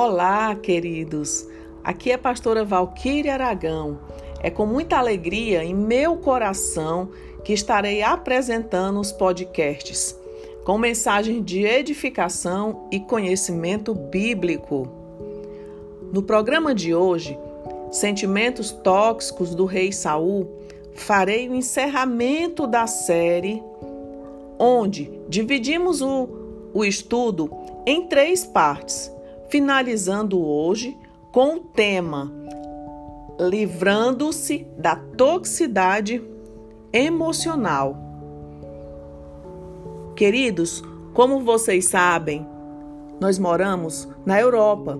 Olá, queridos. Aqui é a pastora Valquíria Aragão. É com muita alegria em meu coração que estarei apresentando os podcasts com mensagem de edificação e conhecimento bíblico. No programa de hoje, Sentimentos Tóxicos do Rei Saul, farei o encerramento da série onde dividimos o, o estudo em três partes finalizando hoje com o tema Livrando-se da toxicidade emocional. Queridos, como vocês sabem, nós moramos na Europa,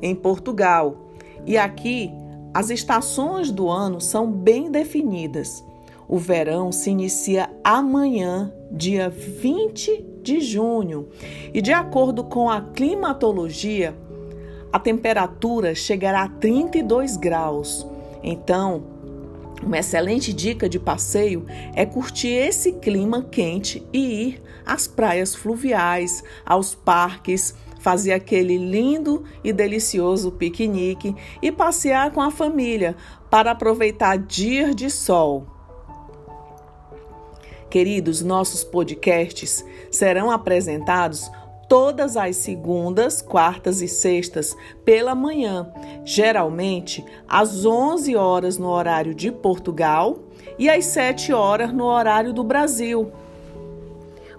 em Portugal, e aqui as estações do ano são bem definidas. O verão se inicia amanhã, dia 20 de junho. E de acordo com a climatologia, a temperatura chegará a 32 graus. Então, uma excelente dica de passeio é curtir esse clima quente e ir às praias fluviais, aos parques, fazer aquele lindo e delicioso piquenique e passear com a família para aproveitar dias de sol. Queridos, nossos podcasts serão apresentados todas as segundas, quartas e sextas pela manhã, geralmente às 11 horas no horário de Portugal e às 7 horas no horário do Brasil.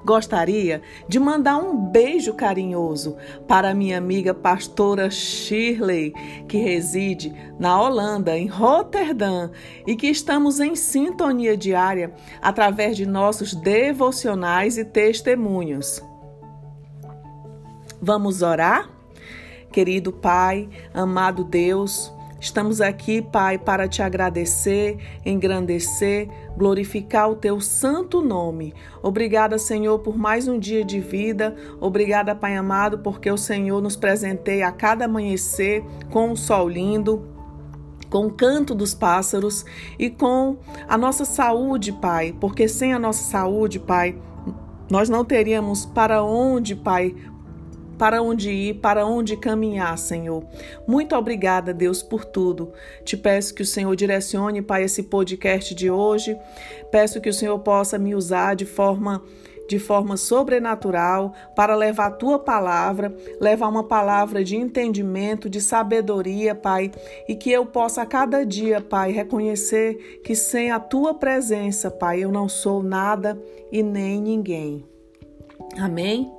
Gostaria de mandar um beijo carinhoso para minha amiga pastora Shirley, que reside na Holanda, em Roterdã, e que estamos em sintonia diária através de nossos devocionais e testemunhos. Vamos orar? Querido Pai, amado Deus, Estamos aqui, Pai, para te agradecer, engrandecer, glorificar o teu santo nome. Obrigada, Senhor, por mais um dia de vida. Obrigada, Pai amado, porque o Senhor nos presenteia a cada amanhecer com um sol lindo, com o canto dos pássaros e com a nossa saúde, Pai, porque sem a nossa saúde, Pai, nós não teríamos para onde, Pai, para onde ir, para onde caminhar, Senhor. Muito obrigada, Deus, por tudo. Te peço que o Senhor direcione, Pai, esse podcast de hoje. Peço que o Senhor possa me usar de forma de forma sobrenatural para levar a tua palavra, levar uma palavra de entendimento, de sabedoria, Pai, e que eu possa a cada dia, Pai, reconhecer que sem a tua presença, Pai, eu não sou nada e nem ninguém. Amém?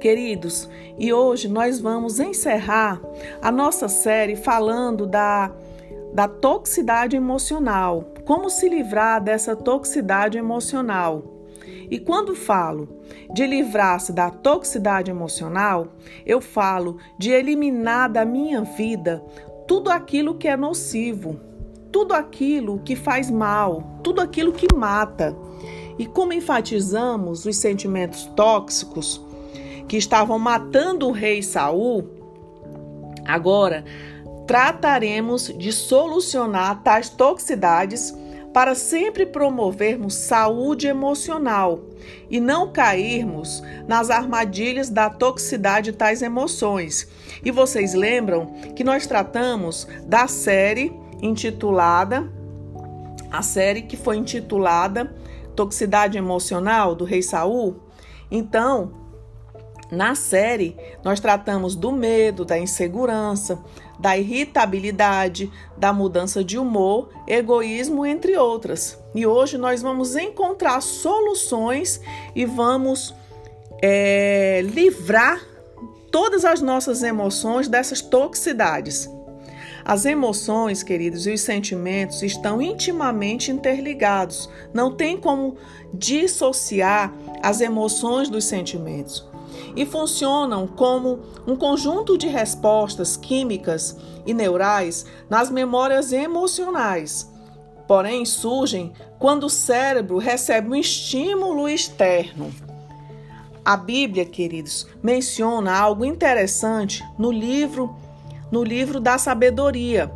Queridos, e hoje nós vamos encerrar a nossa série falando da, da toxicidade emocional. Como se livrar dessa toxicidade emocional. E quando falo de livrar-se da toxicidade emocional, eu falo de eliminar da minha vida tudo aquilo que é nocivo, tudo aquilo que faz mal, tudo aquilo que mata. E como enfatizamos os sentimentos tóxicos, que estavam matando o rei Saul, agora trataremos de solucionar tais toxicidades para sempre promovermos saúde emocional e não cairmos nas armadilhas da toxicidade de tais emoções. E vocês lembram que nós tratamos da série intitulada a série que foi intitulada Toxicidade Emocional do Rei Saul? Então, na série, nós tratamos do medo, da insegurança, da irritabilidade, da mudança de humor, egoísmo, entre outras. E hoje nós vamos encontrar soluções e vamos é, livrar todas as nossas emoções dessas toxicidades. As emoções, queridos, e os sentimentos estão intimamente interligados. Não tem como dissociar as emoções dos sentimentos e funcionam como um conjunto de respostas químicas e neurais nas memórias emocionais. Porém, surgem quando o cérebro recebe um estímulo externo. A Bíblia, queridos, menciona algo interessante no livro, no livro da sabedoria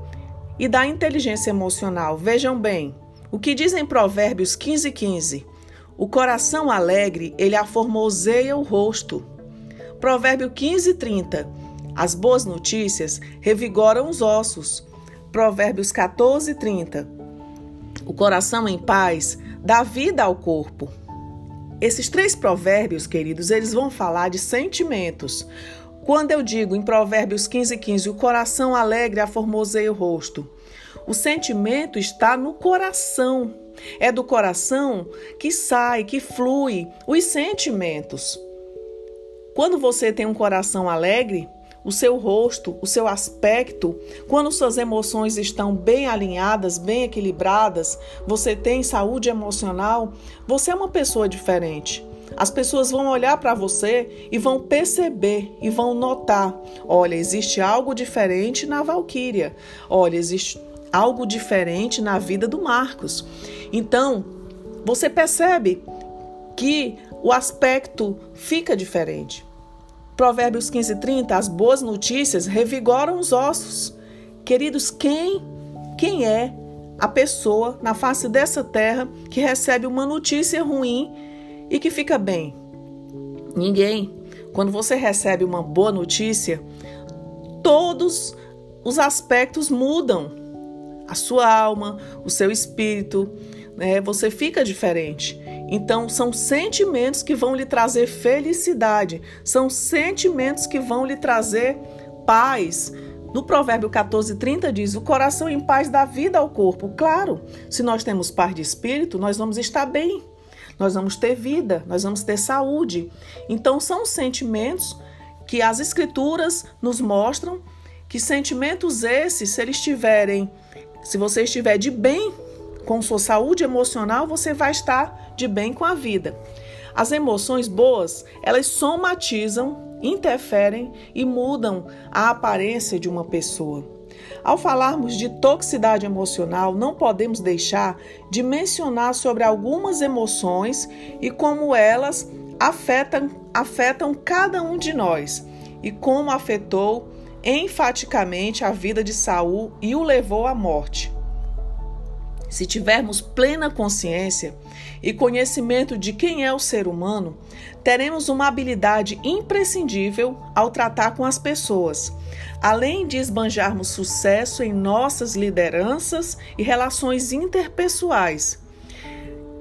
e da inteligência emocional. Vejam bem, o que diz em Provérbios 15:15. 15, o coração alegre, ele aformoseia o rosto. Provérbio 15, 30. As boas notícias revigoram os ossos. Provérbios 14, 30. O coração em paz dá vida ao corpo. Esses três provérbios, queridos, eles vão falar de sentimentos. Quando eu digo em Provérbios 15, 15, o coração alegre aformoseia o rosto, o sentimento está no coração. É do coração que sai, que flui os sentimentos. Quando você tem um coração alegre, o seu rosto, o seu aspecto, quando suas emoções estão bem alinhadas, bem equilibradas, você tem saúde emocional, você é uma pessoa diferente. As pessoas vão olhar para você e vão perceber e vão notar: olha, existe algo diferente na Valquíria. Olha, existe algo diferente na vida do Marcos. Então, você percebe que o aspecto fica diferente. Provérbios 15, 30, as boas notícias revigoram os ossos. Queridos, quem, quem é a pessoa na face dessa terra que recebe uma notícia ruim e que fica bem? Ninguém. Quando você recebe uma boa notícia, todos os aspectos mudam. A sua alma, o seu espírito, né? Você fica diferente. Então, são sentimentos que vão lhe trazer felicidade, são sentimentos que vão lhe trazer paz. No provérbio 14, 30 diz: O coração em paz dá vida ao corpo. Claro, se nós temos paz de espírito, nós vamos estar bem nós vamos ter vida, nós vamos ter saúde. Então, são sentimentos que as Escrituras nos mostram que sentimentos esses, se eles estiverem, se você estiver de bem com sua saúde emocional, você vai estar de bem com a vida. As emoções boas, elas somatizam, interferem e mudam a aparência de uma pessoa. Ao falarmos de toxicidade emocional, não podemos deixar de mencionar sobre algumas emoções e como elas afetam, afetam cada um de nós e como afetou enfaticamente a vida de Saul e o levou à morte. Se tivermos plena consciência e conhecimento de quem é o ser humano, teremos uma habilidade imprescindível ao tratar com as pessoas, além de esbanjarmos sucesso em nossas lideranças e relações interpessoais.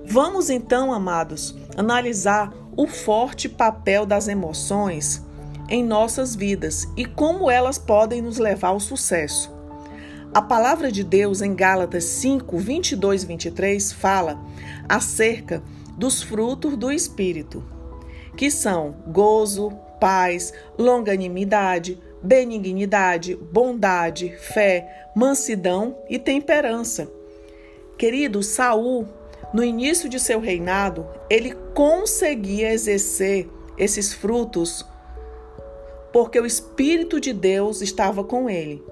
Vamos então, amados, analisar o forte papel das emoções em nossas vidas e como elas podem nos levar ao sucesso. A palavra de Deus em Gálatas 5, 22 e 23 fala acerca dos frutos do Espírito, que são gozo, paz, longanimidade, benignidade, bondade, fé, mansidão e temperança. Querido Saul, no início de seu reinado, ele conseguia exercer esses frutos porque o Espírito de Deus estava com ele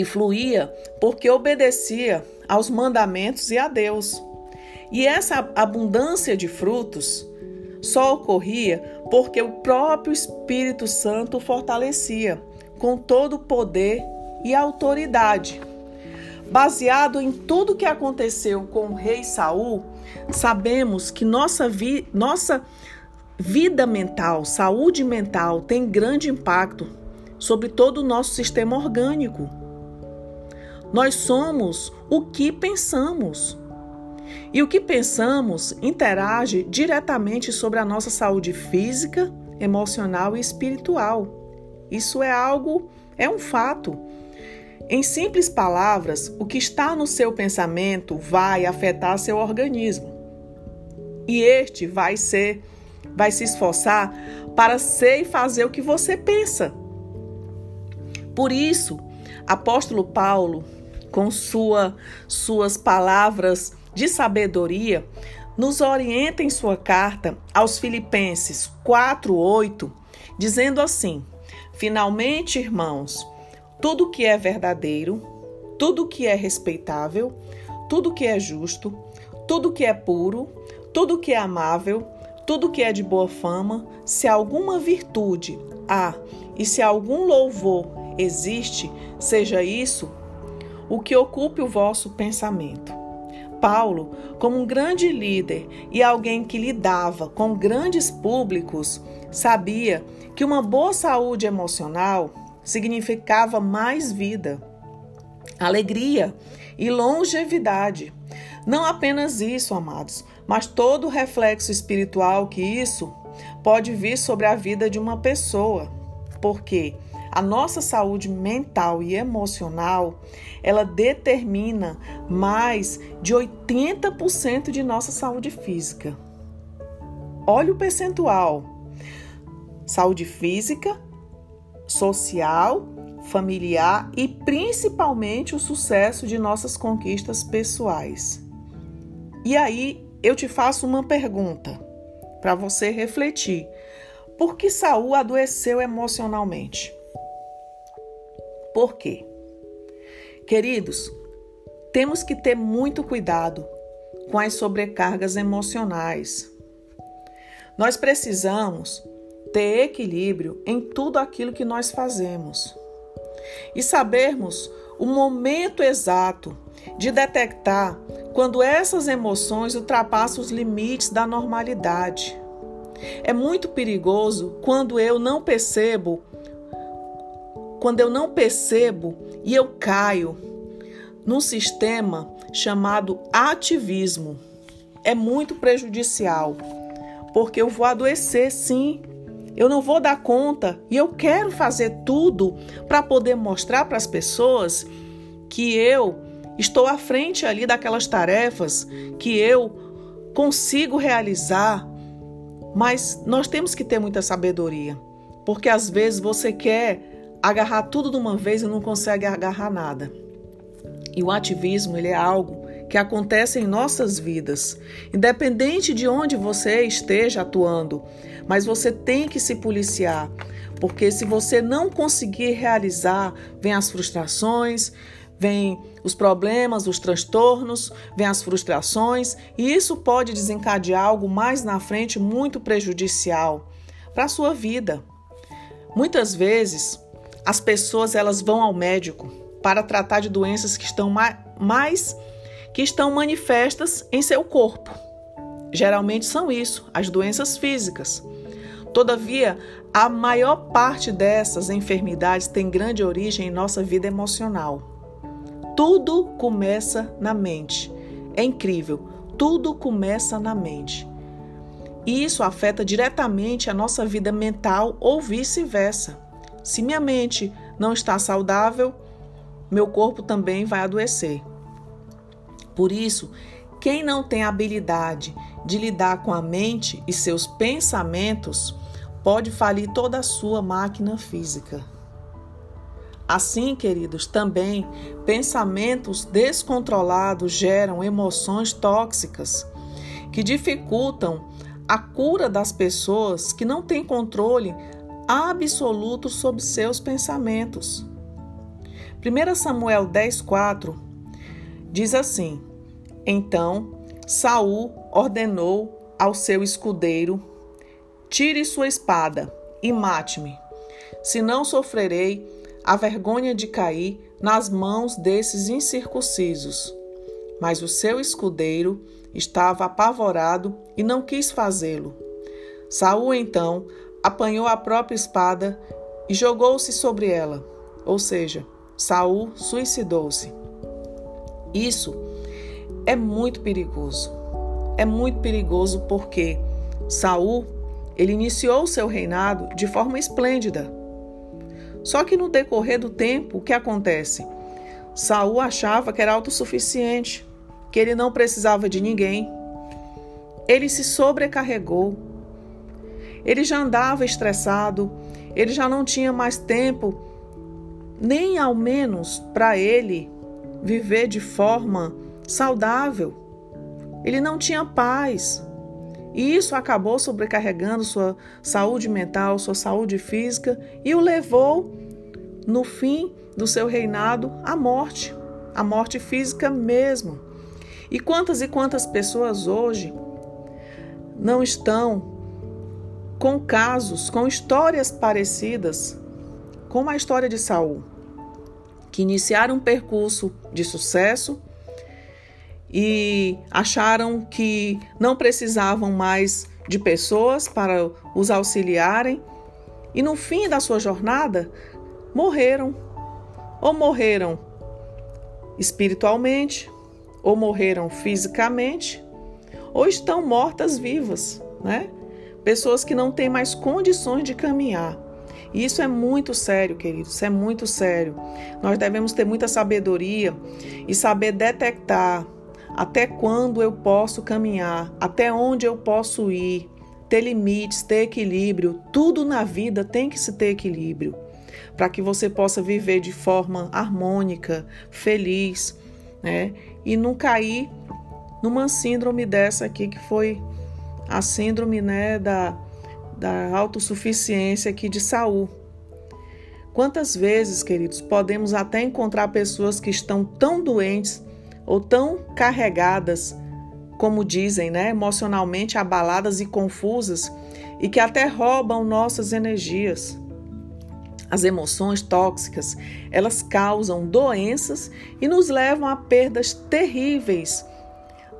e fluía porque obedecia aos mandamentos e a Deus. E essa abundância de frutos só ocorria porque o próprio Espírito Santo fortalecia com todo o poder e autoridade. Baseado em tudo que aconteceu com o rei Saul, sabemos que nossa, vi nossa vida mental, saúde mental, tem grande impacto sobre todo o nosso sistema orgânico. Nós somos o que pensamos. E o que pensamos interage diretamente sobre a nossa saúde física, emocional e espiritual. Isso é algo, é um fato. Em simples palavras, o que está no seu pensamento vai afetar seu organismo. E este vai ser, vai se esforçar para ser e fazer o que você pensa. Por isso, apóstolo Paulo com sua, suas palavras de sabedoria, nos orienta em sua carta aos Filipenses 4:8, dizendo assim: Finalmente, irmãos, tudo que é verdadeiro, tudo que é respeitável, tudo que é justo, tudo que é puro, tudo que é amável, tudo que é de boa fama, se alguma virtude há e se algum louvor existe, seja isso o que ocupe o vosso pensamento. Paulo, como um grande líder e alguém que lidava com grandes públicos, sabia que uma boa saúde emocional significava mais vida, alegria e longevidade. Não apenas isso, amados, mas todo o reflexo espiritual que isso pode vir sobre a vida de uma pessoa. Porque a nossa saúde mental e emocional, ela determina mais de 80% de nossa saúde física. Olha o percentual. Saúde física, social, familiar e principalmente o sucesso de nossas conquistas pessoais. E aí eu te faço uma pergunta para você refletir. Por que Saul adoeceu emocionalmente? Por quê? Queridos, temos que ter muito cuidado com as sobrecargas emocionais. Nós precisamos ter equilíbrio em tudo aquilo que nós fazemos e sabermos o momento exato de detectar quando essas emoções ultrapassam os limites da normalidade. É muito perigoso quando eu não percebo quando eu não percebo e eu caio num sistema chamado ativismo. É muito prejudicial, porque eu vou adoecer sim. Eu não vou dar conta e eu quero fazer tudo para poder mostrar para as pessoas que eu estou à frente ali daquelas tarefas que eu consigo realizar. Mas nós temos que ter muita sabedoria, porque às vezes você quer agarrar tudo de uma vez e não consegue agarrar nada. E o ativismo ele é algo que acontece em nossas vidas, independente de onde você esteja atuando, mas você tem que se policiar, porque se você não conseguir realizar, vem as frustrações, vem os problemas, os transtornos, vem as frustrações, e isso pode desencadear algo mais na frente muito prejudicial para a sua vida. Muitas vezes, as pessoas elas vão ao médico para tratar de doenças que estão mais que estão manifestas em seu corpo. Geralmente são isso, as doenças físicas. Todavia, a maior parte dessas enfermidades tem grande origem em nossa vida emocional. Tudo começa na mente. É incrível, tudo começa na mente. E isso afeta diretamente a nossa vida mental ou vice-versa. Se minha mente não está saudável, meu corpo também vai adoecer. Por isso, quem não tem habilidade de lidar com a mente e seus pensamentos pode falir toda a sua máquina física. Assim, queridos, também pensamentos descontrolados geram emoções tóxicas que dificultam a cura das pessoas que não têm controle absoluto sobre seus pensamentos. 1 Samuel 10:4 diz assim: Então Saul ordenou ao seu escudeiro: Tire sua espada e mate-me, senão sofrerei a vergonha de cair nas mãos desses incircuncisos. Mas o seu escudeiro estava apavorado e não quis fazê-lo. Saul então apanhou a própria espada e jogou-se sobre ela. Ou seja, Saul suicidou-se. Isso é muito perigoso. É muito perigoso porque Saul, ele iniciou seu reinado de forma esplêndida. Só que no decorrer do tempo, o que acontece? Saul achava que era autossuficiente, que ele não precisava de ninguém. Ele se sobrecarregou, ele já andava estressado, ele já não tinha mais tempo, nem ao menos para ele viver de forma saudável. Ele não tinha paz. E isso acabou sobrecarregando sua saúde mental, sua saúde física e o levou, no fim do seu reinado, à morte, à morte física mesmo. E quantas e quantas pessoas hoje não estão com casos, com histórias parecidas, como a história de Saul, que iniciaram um percurso de sucesso e acharam que não precisavam mais de pessoas para os auxiliarem e no fim da sua jornada morreram. Ou morreram espiritualmente, ou morreram fisicamente, ou estão mortas vivas, né? Pessoas que não têm mais condições de caminhar. E isso é muito sério, queridos, isso é muito sério. Nós devemos ter muita sabedoria e saber detectar até quando eu posso caminhar, até onde eu posso ir, ter limites, ter equilíbrio. Tudo na vida tem que se ter equilíbrio para que você possa viver de forma harmônica, feliz, né? E não cair numa síndrome dessa aqui que foi a síndrome, né, da, da autossuficiência aqui de Saul. Quantas vezes, queridos, podemos até encontrar pessoas que estão tão doentes ou tão carregadas, como dizem, né, emocionalmente abaladas e confusas, e que até roubam nossas energias. As emoções tóxicas, elas causam doenças e nos levam a perdas terríveis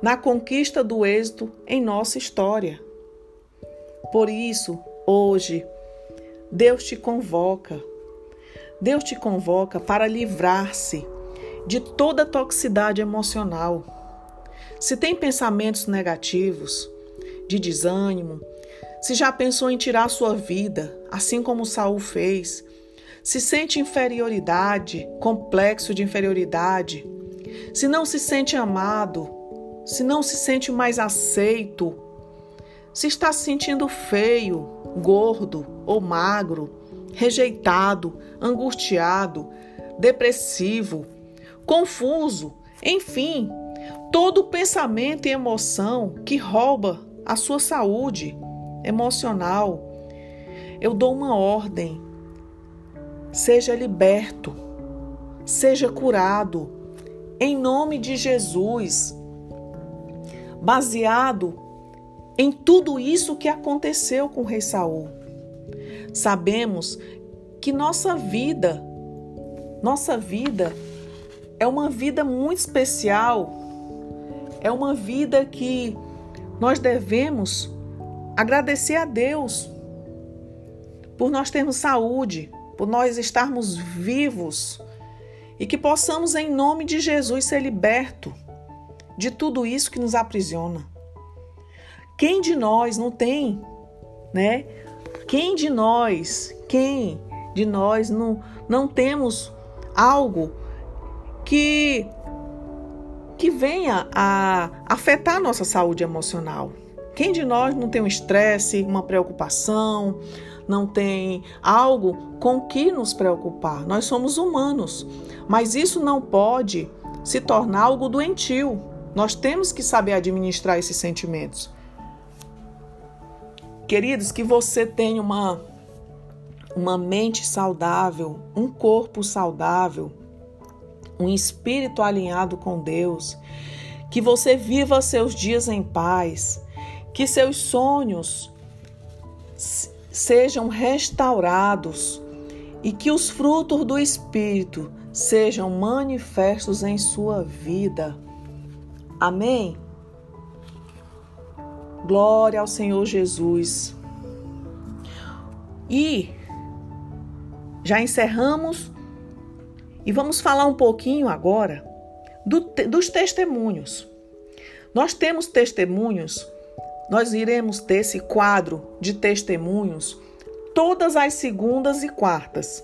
na conquista do êxito em nossa história. Por isso, hoje, Deus te convoca. Deus te convoca para livrar-se de toda toxicidade emocional. Se tem pensamentos negativos, de desânimo, se já pensou em tirar sua vida, assim como Saul fez, se sente inferioridade, complexo de inferioridade, se não se sente amado, se não se sente mais aceito, se está se sentindo feio, gordo ou magro, rejeitado, angustiado, depressivo, confuso, enfim, todo pensamento e emoção que rouba a sua saúde emocional. Eu dou uma ordem. Seja liberto, seja curado, em nome de Jesus, baseado em tudo isso que aconteceu com o rei Saul. Sabemos que nossa vida, nossa vida é uma vida muito especial, é uma vida que nós devemos agradecer a Deus por nós termos saúde, por nós estarmos vivos e que possamos, em nome de Jesus, ser liberto de tudo isso que nos aprisiona. Quem de nós não tem, né? Quem de nós, quem de nós não, não temos algo que que venha a afetar a nossa saúde emocional. Quem de nós não tem um estresse, uma preocupação, não tem algo com que nos preocupar? Nós somos humanos, mas isso não pode se tornar algo doentio. Nós temos que saber administrar esses sentimentos. Queridos, que você tenha uma uma mente saudável, um corpo saudável, um espírito alinhado com Deus, que você viva seus dias em paz, que seus sonhos sejam restaurados e que os frutos do Espírito sejam manifestos em sua vida. Amém? Glória ao Senhor Jesus. E já encerramos e vamos falar um pouquinho agora do, dos testemunhos. Nós temos testemunhos, nós iremos ter esse quadro de testemunhos todas as segundas e quartas.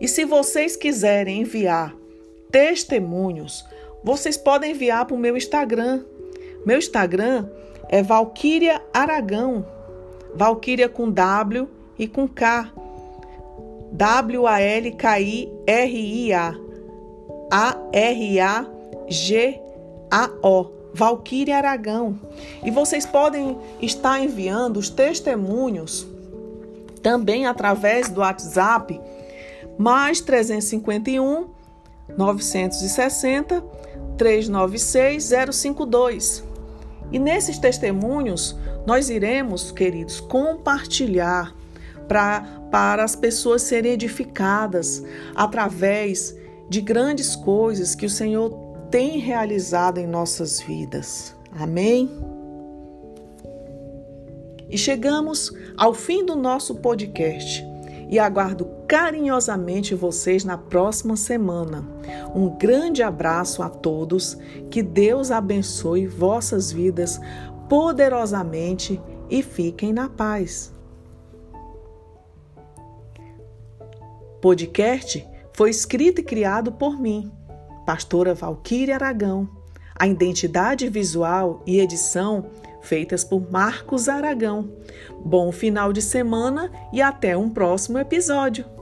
E se vocês quiserem enviar testemunhos, vocês podem enviar para o meu Instagram. Meu Instagram é Valquíria Aragão. Valquíria com W e com K. W-A-L-K-I-R-I-A. A-R-A-G-A-O. Valquíria Aragão. E vocês podem estar enviando os testemunhos também através do WhatsApp mais 351 960 396 052. E nesses testemunhos nós iremos, queridos, compartilhar pra, para as pessoas serem edificadas através de grandes coisas que o Senhor tem realizado em nossas vidas. Amém? E chegamos ao fim do nosso podcast e aguardo carinhosamente vocês na próxima semana. Um grande abraço a todos, que Deus abençoe vossas vidas poderosamente e fiquem na paz. Podcast foi escrito e criado por mim, pastora Valquíria Aragão. A identidade visual e edição feitas por Marcos Aragão. Bom final de semana e até um próximo episódio.